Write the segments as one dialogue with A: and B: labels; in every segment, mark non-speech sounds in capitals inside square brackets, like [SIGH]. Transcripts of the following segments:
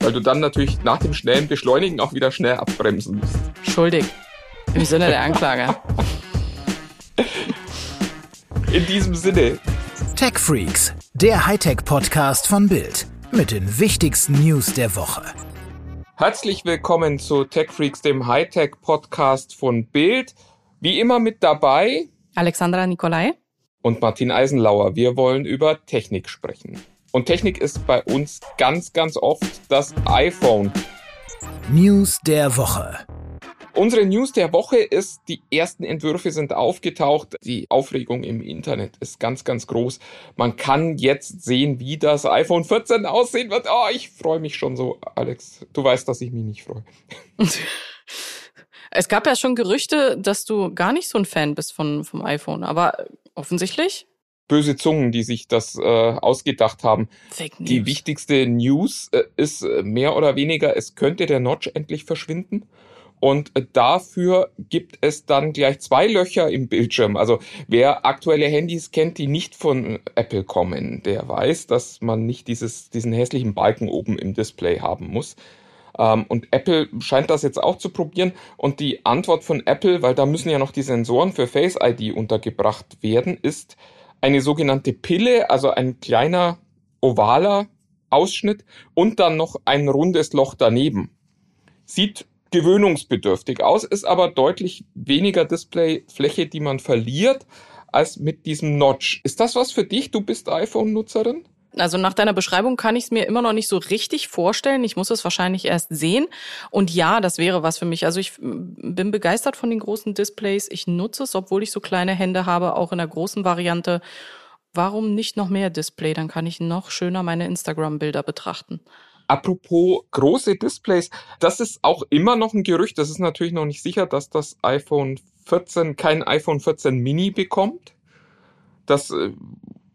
A: weil du dann natürlich nach dem schnellen Beschleunigen auch wieder schnell abbremsen musst.
B: Schuldig. Im Sinne der Anklage.
A: In diesem Sinne.
C: Tech Freaks, der Hightech-Podcast von Bild. Mit den wichtigsten News der Woche.
A: Herzlich willkommen zu Tech Freaks, dem Hightech-Podcast von Bild. Wie immer mit dabei
B: Alexandra Nikolai
A: und Martin Eisenlauer. Wir wollen über Technik sprechen. Und Technik ist bei uns ganz, ganz oft das iPhone.
C: News der Woche.
A: Unsere News der Woche ist, die ersten Entwürfe sind aufgetaucht. Die Aufregung im Internet ist ganz, ganz groß. Man kann jetzt sehen, wie das iPhone 14 aussehen wird. Oh, ich freue mich schon so, Alex. Du weißt, dass ich mich nicht freue. [LAUGHS]
B: Es gab ja schon Gerüchte, dass du gar nicht so ein Fan bist von, vom iPhone, aber offensichtlich
A: böse Zungen, die sich das äh, ausgedacht haben.
B: Fake News.
A: Die wichtigste News äh, ist äh, mehr oder weniger, es könnte der Notch endlich verschwinden. Und äh, dafür gibt es dann gleich zwei Löcher im Bildschirm. Also wer aktuelle Handys kennt, die nicht von Apple kommen, der weiß, dass man nicht dieses, diesen hässlichen Balken oben im Display haben muss. Ähm, und Apple scheint das jetzt auch zu probieren. Und die Antwort von Apple, weil da müssen ja noch die Sensoren für Face ID untergebracht werden, ist, eine sogenannte Pille, also ein kleiner ovaler Ausschnitt und dann noch ein rundes Loch daneben. Sieht gewöhnungsbedürftig aus, ist aber deutlich weniger Displayfläche, die man verliert, als mit diesem Notch. Ist das was für dich? Du bist iPhone-Nutzerin?
B: Also nach deiner Beschreibung kann ich es mir immer noch nicht so richtig vorstellen. Ich muss es wahrscheinlich erst sehen. Und ja, das wäre was für mich. Also ich bin begeistert von den großen Displays. Ich nutze es, obwohl ich so kleine Hände habe, auch in der großen Variante. Warum nicht noch mehr Display? Dann kann ich noch schöner meine Instagram-Bilder betrachten.
A: Apropos große Displays, das ist auch immer noch ein Gerücht. Das ist natürlich noch nicht sicher, dass das iPhone 14 kein iPhone 14 Mini bekommt. Das äh,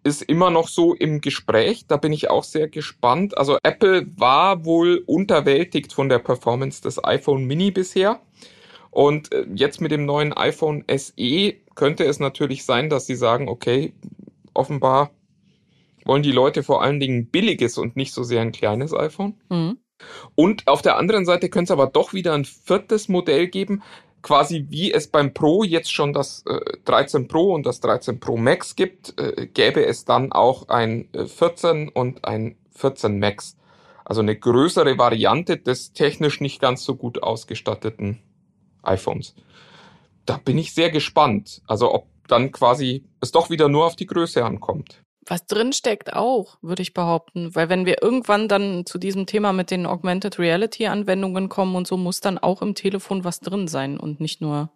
A: ist immer noch so im Gespräch. Da bin ich auch sehr gespannt. Also Apple war wohl unterwältigt von der Performance des iPhone Mini bisher. Und äh, jetzt mit dem neuen iPhone SE könnte es natürlich sein, dass sie sagen, okay, offenbar wollen die Leute vor allen Dingen billiges und nicht so sehr ein kleines iPhone. Mhm. Und auf der anderen Seite könnte es aber doch wieder ein viertes Modell geben, quasi wie es beim Pro jetzt schon das äh, 13 Pro und das 13 Pro Max gibt, äh, gäbe es dann auch ein äh, 14 und ein 14 Max. Also eine größere Variante des technisch nicht ganz so gut ausgestatteten iPhones. Da bin ich sehr gespannt. Also ob dann quasi es doch wieder nur auf die Größe ankommt
B: was drin steckt auch, würde ich behaupten. Weil wenn wir irgendwann dann zu diesem Thema mit den Augmented Reality Anwendungen kommen und so, muss dann auch im Telefon was drin sein und nicht nur.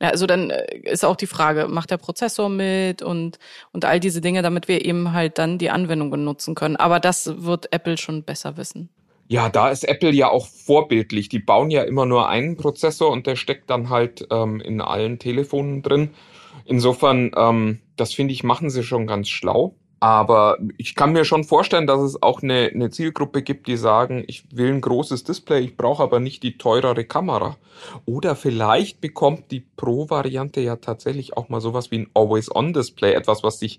B: Ja, also dann äh, ist auch die Frage, macht der Prozessor mit und, und all diese Dinge, damit wir eben halt dann die Anwendungen nutzen können. Aber das wird Apple schon besser wissen.
A: Ja, da ist Apple ja auch vorbildlich. Die bauen ja immer nur einen Prozessor und der steckt dann halt ähm, in allen Telefonen drin. Insofern, ähm, das finde ich, machen sie schon ganz schlau. Aber ich kann mir schon vorstellen, dass es auch eine, eine Zielgruppe gibt, die sagen, ich will ein großes Display, ich brauche aber nicht die teurere Kamera. Oder vielleicht bekommt die Pro-Variante ja tatsächlich auch mal sowas wie ein Always-On-Display, etwas, was sich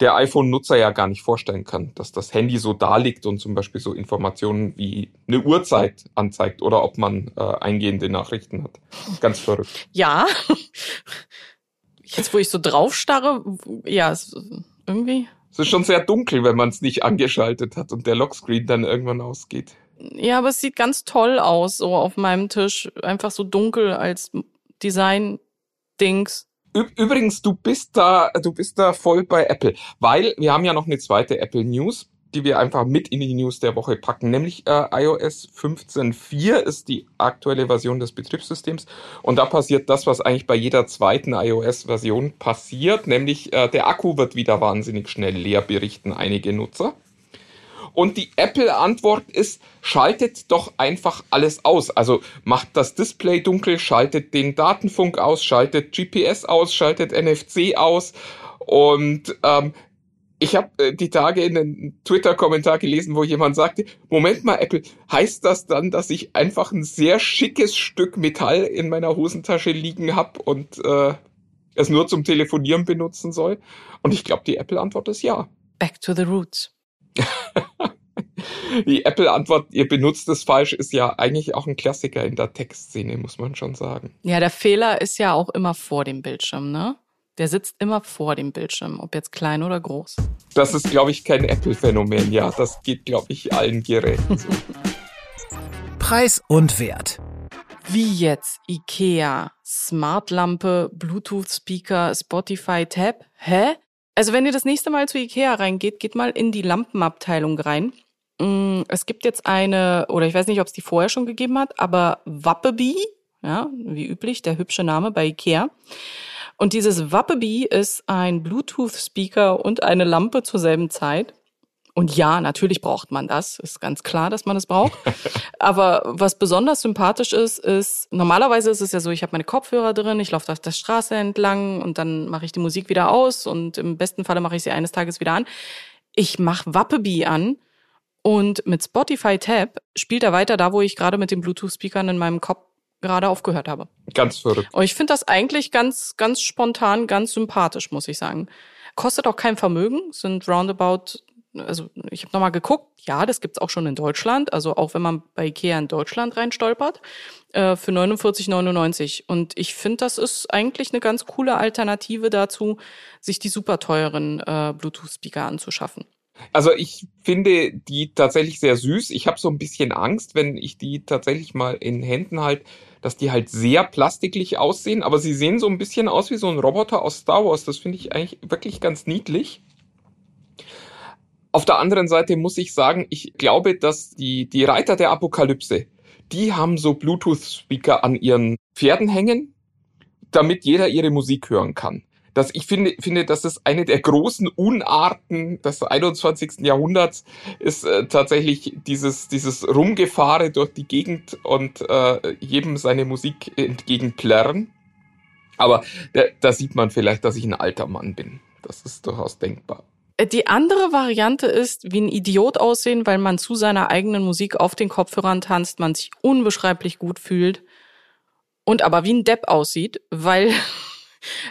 A: der iPhone-Nutzer ja gar nicht vorstellen kann, dass das Handy so da liegt und zum Beispiel so Informationen wie eine Uhrzeit anzeigt oder ob man äh, eingehende Nachrichten hat. Ganz verrückt.
B: Ja, jetzt wo ich so drauf starre, ja, irgendwie.
A: Es ist schon sehr dunkel, wenn man es nicht angeschaltet hat und der Lockscreen dann irgendwann ausgeht.
B: Ja, aber es sieht ganz toll aus, so auf meinem Tisch. Einfach so dunkel als Design-Dings.
A: Übrigens, du bist da, du bist da voll bei Apple, weil wir haben ja noch eine zweite Apple News die wir einfach mit in die News der Woche packen, nämlich äh, iOS 15.4 ist die aktuelle Version des Betriebssystems und da passiert das, was eigentlich bei jeder zweiten iOS-Version passiert, nämlich äh, der Akku wird wieder wahnsinnig schnell leer, berichten einige Nutzer. Und die Apple-Antwort ist, schaltet doch einfach alles aus. Also macht das Display dunkel, schaltet den Datenfunk aus, schaltet GPS aus, schaltet NFC aus und ähm, ich habe äh, die Tage in einem Twitter-Kommentar gelesen, wo jemand sagte, Moment mal, Apple, heißt das dann, dass ich einfach ein sehr schickes Stück Metall in meiner Hosentasche liegen habe und äh, es nur zum Telefonieren benutzen soll? Und ich glaube, die Apple-Antwort ist ja.
B: Back to the roots. [LAUGHS]
A: Die Apple-Antwort, ihr benutzt es falsch, ist ja eigentlich auch ein Klassiker in der Textszene, muss man schon sagen.
B: Ja, der Fehler ist ja auch immer vor dem Bildschirm, ne? Der sitzt immer vor dem Bildschirm, ob jetzt klein oder groß.
A: Das ist, glaube ich, kein Apple-Phänomen, ja. Das geht, glaube ich, allen Geräten so. [LAUGHS]
C: Preis und Wert.
B: Wie jetzt? IKEA, Smartlampe, Bluetooth-Speaker, Spotify-Tab? Hä? Also wenn ihr das nächste Mal zu IKEA reingeht, geht mal in die Lampenabteilung rein. Mm, es gibt jetzt eine, oder ich weiß nicht, ob es die vorher schon gegeben hat, aber Wappeby, ja, wie üblich, der hübsche Name bei IKEA. Und dieses Wappeby ist ein Bluetooth-Speaker und eine Lampe zur selben Zeit. Und ja, natürlich braucht man das. Ist ganz klar, dass man es braucht. [LAUGHS] Aber was besonders sympathisch ist, ist, normalerweise ist es ja so, ich habe meine Kopfhörer drin, ich laufe auf der Straße entlang und dann mache ich die Musik wieder aus und im besten Falle mache ich sie eines Tages wieder an. Ich mache Wappeby an und mit Spotify Tab spielt er weiter da, wo ich gerade mit den Bluetooth-Speakern in meinem Kopf gerade aufgehört habe.
A: Ganz verrückt.
B: Und ich finde das eigentlich ganz, ganz spontan, ganz sympathisch, muss ich sagen. Kostet auch kein Vermögen, sind roundabout also ich habe nochmal geguckt, ja, das gibt's auch schon in Deutschland, also auch wenn man bei Ikea in Deutschland reinstolpert, äh, für 49,99. Und ich finde, das ist eigentlich eine ganz coole Alternative dazu, sich die super teuren äh, Bluetooth-Speaker anzuschaffen.
A: Also ich finde die tatsächlich sehr süß. Ich habe so ein bisschen Angst, wenn ich die tatsächlich mal in Händen halt, dass die halt sehr plastiklich aussehen, aber sie sehen so ein bisschen aus wie so ein Roboter aus Star Wars. Das finde ich eigentlich wirklich ganz niedlich. Auf der anderen Seite muss ich sagen, ich glaube, dass die, die Reiter der Apokalypse, die haben so Bluetooth-Speaker an ihren Pferden hängen, damit jeder ihre Musik hören kann. Das, ich finde, finde, das ist eine der großen Unarten des 21. Jahrhunderts, ist äh, tatsächlich dieses, dieses Rumgefahre durch die Gegend und äh, jedem seine Musik entgegenplärren. Aber da, da sieht man vielleicht, dass ich ein alter Mann bin. Das ist durchaus denkbar.
B: Die andere Variante ist, wie ein Idiot aussehen, weil man zu seiner eigenen Musik auf den Kopfhörern tanzt, man sich unbeschreiblich gut fühlt und aber wie ein Depp aussieht, weil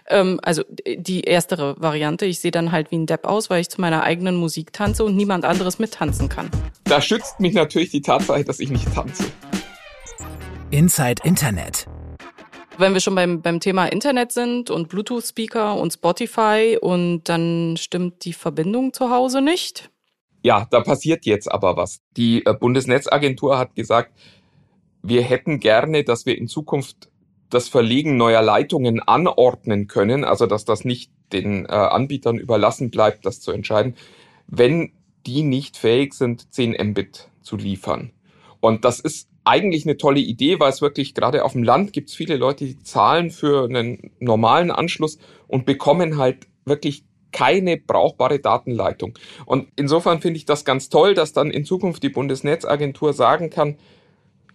B: ähm, also die erstere Variante, ich sehe dann halt wie ein Depp aus, weil ich zu meiner eigenen Musik tanze und niemand anderes mittanzen kann.
A: Da schützt mich natürlich die Tatsache, dass ich nicht tanze.
C: Inside Internet.
B: Wenn wir schon beim, beim Thema Internet sind und Bluetooth-Speaker und Spotify und dann stimmt die Verbindung zu Hause nicht.
A: Ja, da passiert jetzt aber was. Die äh, Bundesnetzagentur hat gesagt, wir hätten gerne, dass wir in Zukunft das Verlegen neuer Leitungen anordnen können, also dass das nicht den äh, Anbietern überlassen bleibt, das zu entscheiden, wenn die nicht fähig sind, 10 Mbit zu liefern. Und das ist eigentlich eine tolle Idee, weil es wirklich gerade auf dem Land gibt es viele Leute, die zahlen für einen normalen Anschluss und bekommen halt wirklich keine brauchbare Datenleitung. Und insofern finde ich das ganz toll, dass dann in Zukunft die Bundesnetzagentur sagen kann,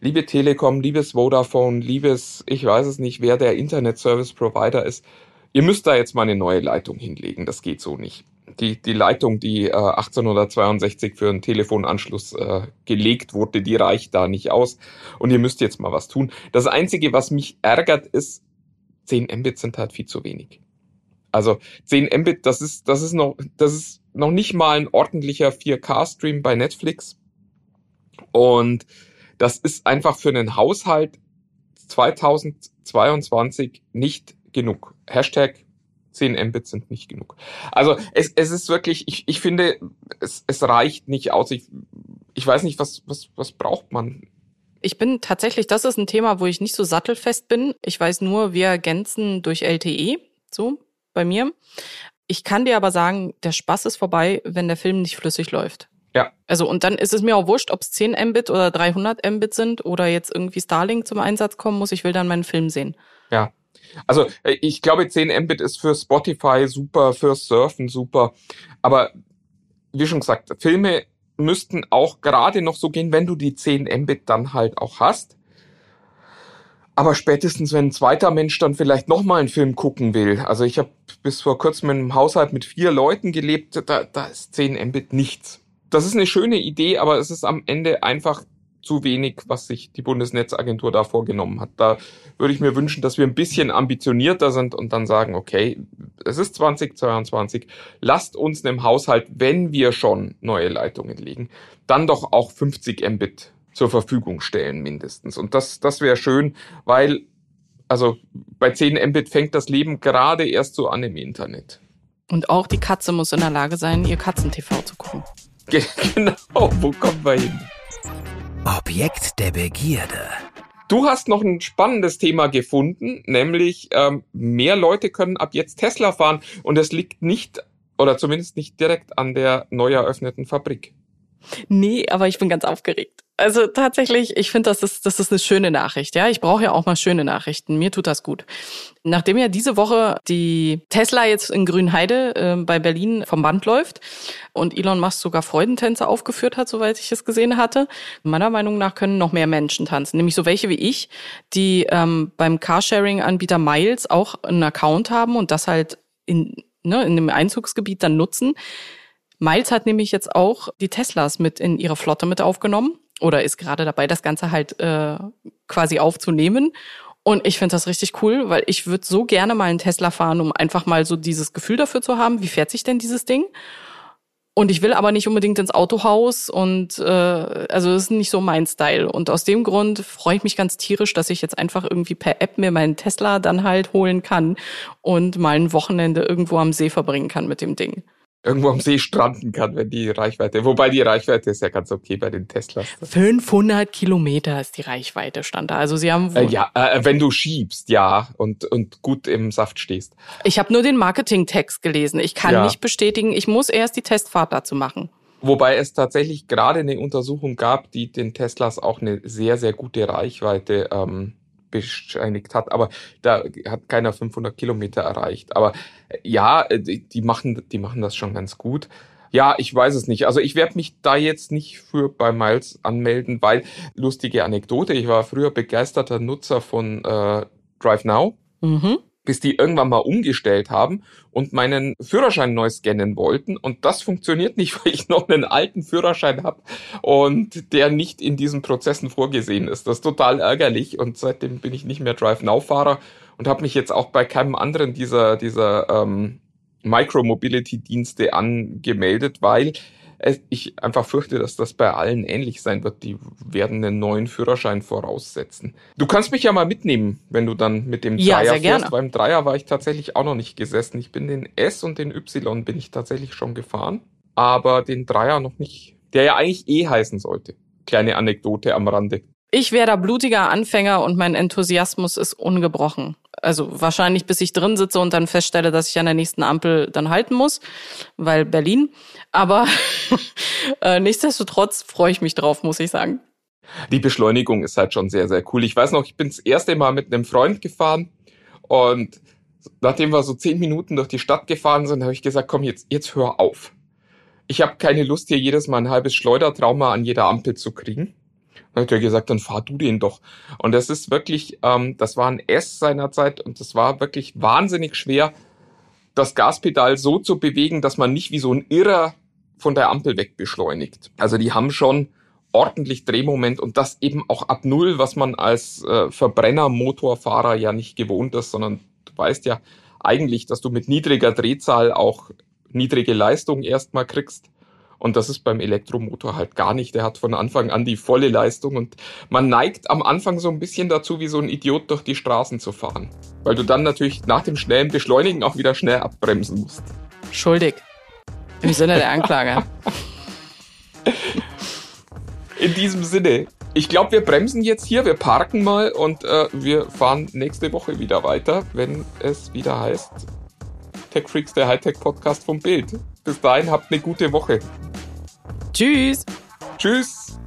A: liebe Telekom, liebes Vodafone, liebes, ich weiß es nicht, wer der Internet Service Provider ist, ihr müsst da jetzt mal eine neue Leitung hinlegen. Das geht so nicht die, die Leitung, die äh, 1862 für einen Telefonanschluss äh, gelegt wurde, die reicht da nicht aus. Und ihr müsst jetzt mal was tun. Das Einzige, was mich ärgert, ist, 10 Mbit sind halt viel zu wenig. Also 10 Mbit, das ist, das ist noch, das ist noch nicht mal ein ordentlicher 4K-Stream bei Netflix. Und das ist einfach für einen Haushalt 2022 nicht genug. Hashtag 10 Mbit sind nicht genug. Also es, es ist wirklich, ich, ich finde, es, es reicht nicht aus. Ich, ich weiß nicht, was, was, was braucht man?
B: Ich bin tatsächlich, das ist ein Thema, wo ich nicht so sattelfest bin. Ich weiß nur, wir ergänzen durch LTE, so bei mir. Ich kann dir aber sagen, der Spaß ist vorbei, wenn der Film nicht flüssig läuft.
A: Ja.
B: Also und dann ist es mir auch wurscht, ob es 10 Mbit oder 300 Mbit sind oder jetzt irgendwie Starlink zum Einsatz kommen muss. Ich will dann meinen Film sehen.
A: Ja. Also äh, ich glaube, 10 Mbit ist für Spotify super, für Surfen super. Aber wie schon gesagt, Filme müssten auch gerade noch so gehen, wenn du die 10 Mbit dann halt auch hast. Aber spätestens, wenn ein zweiter Mensch dann vielleicht nochmal einen Film gucken will. Also ich habe bis vor kurzem in einem Haushalt mit vier Leuten gelebt, da, da ist 10 Mbit nichts. Das ist eine schöne Idee, aber es ist am Ende einfach zu wenig, was sich die Bundesnetzagentur da vorgenommen hat. Da würde ich mir wünschen, dass wir ein bisschen ambitionierter sind und dann sagen, okay, es ist 2022, lasst uns im Haushalt, wenn wir schon neue Leitungen legen, dann doch auch 50 Mbit zur Verfügung stellen mindestens. Und das, das wäre schön, weil also bei 10 Mbit fängt das Leben gerade erst so an im Internet.
B: Und auch die Katze muss in der Lage sein, ihr Katzentv zu gucken.
A: Genau, wo kommen wir hin?
C: Objekt der Begierde.
A: Du hast noch ein spannendes Thema gefunden, nämlich ähm, mehr Leute können ab jetzt Tesla fahren und es liegt nicht oder zumindest nicht direkt an der neu eröffneten Fabrik.
B: Nee, aber ich bin ganz aufgeregt. Also tatsächlich, ich finde, das ist, das ist eine schöne Nachricht. Ja, ich brauche ja auch mal schöne Nachrichten. Mir tut das gut. Nachdem ja diese Woche die Tesla jetzt in Grünheide äh, bei Berlin vom Band läuft und Elon Musk sogar Freudentänze aufgeführt hat, soweit ich es gesehen hatte, meiner Meinung nach können noch mehr Menschen tanzen. Nämlich so welche wie ich, die ähm, beim Carsharing-Anbieter Miles auch einen Account haben und das halt in, ne, in dem Einzugsgebiet dann nutzen. Miles hat nämlich jetzt auch die Teslas mit in ihre Flotte mit aufgenommen oder ist gerade dabei, das Ganze halt äh, quasi aufzunehmen. Und ich finde das richtig cool, weil ich würde so gerne mal einen Tesla fahren, um einfach mal so dieses Gefühl dafür zu haben, wie fährt sich denn dieses Ding? Und ich will aber nicht unbedingt ins Autohaus und äh, also das ist nicht so mein Style. Und aus dem Grund freue ich mich ganz tierisch, dass ich jetzt einfach irgendwie per App mir meinen Tesla dann halt holen kann und mal ein Wochenende irgendwo am See verbringen kann mit dem Ding
A: irgendwo am See stranden kann, wenn die Reichweite, wobei die Reichweite ist ja ganz okay bei den Teslas.
B: 500 Kilometer ist die Reichweite, stand da. Also sie haben...
A: Äh, ja, äh, wenn du schiebst, ja, und, und gut im Saft stehst.
B: Ich habe nur den Marketingtext gelesen. Ich kann ja. nicht bestätigen, ich muss erst die Testfahrt dazu machen.
A: Wobei es tatsächlich gerade eine Untersuchung gab, die den Teslas auch eine sehr, sehr gute Reichweite ähm, bescheinigt hat, aber da hat keiner 500 Kilometer erreicht. Aber äh, ja, äh, die machen, die machen das schon ganz gut. Ja, ich weiß es nicht. Also ich werde mich da jetzt nicht für bei Miles anmelden, weil lustige Anekdote, ich war früher begeisterter Nutzer von äh, Drive Now. Mhm bis die irgendwann mal umgestellt haben und meinen Führerschein neu scannen wollten. Und das funktioniert nicht, [LAUGHS] weil ich noch einen alten Führerschein habe und der nicht in diesen Prozessen vorgesehen ist. Das ist total ärgerlich und seitdem bin ich nicht mehr Drive-Now-Fahrer und habe mich jetzt auch bei keinem anderen dieser, dieser ähm, Micro-Mobility-Dienste angemeldet, weil ich einfach fürchte, dass das bei allen ähnlich sein wird. Die werden einen neuen Führerschein voraussetzen. Du kannst mich ja mal mitnehmen, wenn du dann mit dem
B: ja,
A: Dreier
B: fährst. Gerne.
A: Beim Dreier war ich tatsächlich auch noch nicht gesessen. Ich bin den S und den Y bin ich tatsächlich schon gefahren, aber den Dreier noch nicht. Der ja eigentlich E heißen sollte. Kleine Anekdote am Rande.
B: Ich wäre da blutiger Anfänger und mein Enthusiasmus ist ungebrochen. Also wahrscheinlich bis ich drin sitze und dann feststelle, dass ich an der nächsten Ampel dann halten muss, weil Berlin. Aber [LAUGHS] äh, nichtsdestotrotz freue ich mich drauf, muss ich sagen.
A: Die Beschleunigung ist halt schon sehr, sehr cool. Ich weiß noch, ich bin das erste Mal mit einem Freund gefahren und nachdem wir so zehn Minuten durch die Stadt gefahren sind, habe ich gesagt, komm, jetzt, jetzt hör auf. Ich habe keine Lust, hier jedes Mal ein halbes Schleudertrauma an jeder Ampel zu kriegen. Dann hat er gesagt, dann fahr du den doch. Und das ist wirklich, ähm, das war ein S seinerzeit und das war wirklich wahnsinnig schwer, das Gaspedal so zu bewegen, dass man nicht wie so ein Irrer von der Ampel weg beschleunigt. Also die haben schon ordentlich Drehmoment und das eben auch ab Null, was man als äh, Verbrenner-Motorfahrer ja nicht gewohnt ist, sondern du weißt ja eigentlich, dass du mit niedriger Drehzahl auch niedrige Leistung erstmal kriegst. Und das ist beim Elektromotor halt gar nicht. Der hat von Anfang an die volle Leistung und man neigt am Anfang so ein bisschen dazu, wie so ein Idiot durch die Straßen zu fahren. Weil du dann natürlich nach dem schnellen Beschleunigen auch wieder schnell abbremsen musst.
B: Schuldig. Im Sinne der Anklage. [LAUGHS]
A: In diesem Sinne. Ich glaube, wir bremsen jetzt hier, wir parken mal und äh, wir fahren nächste Woche wieder weiter, wenn es wieder heißt Tech Freaks, der Hightech-Podcast vom Bild. Bis dahin habt eine gute Woche.
B: Tschüss.
A: Tschüss.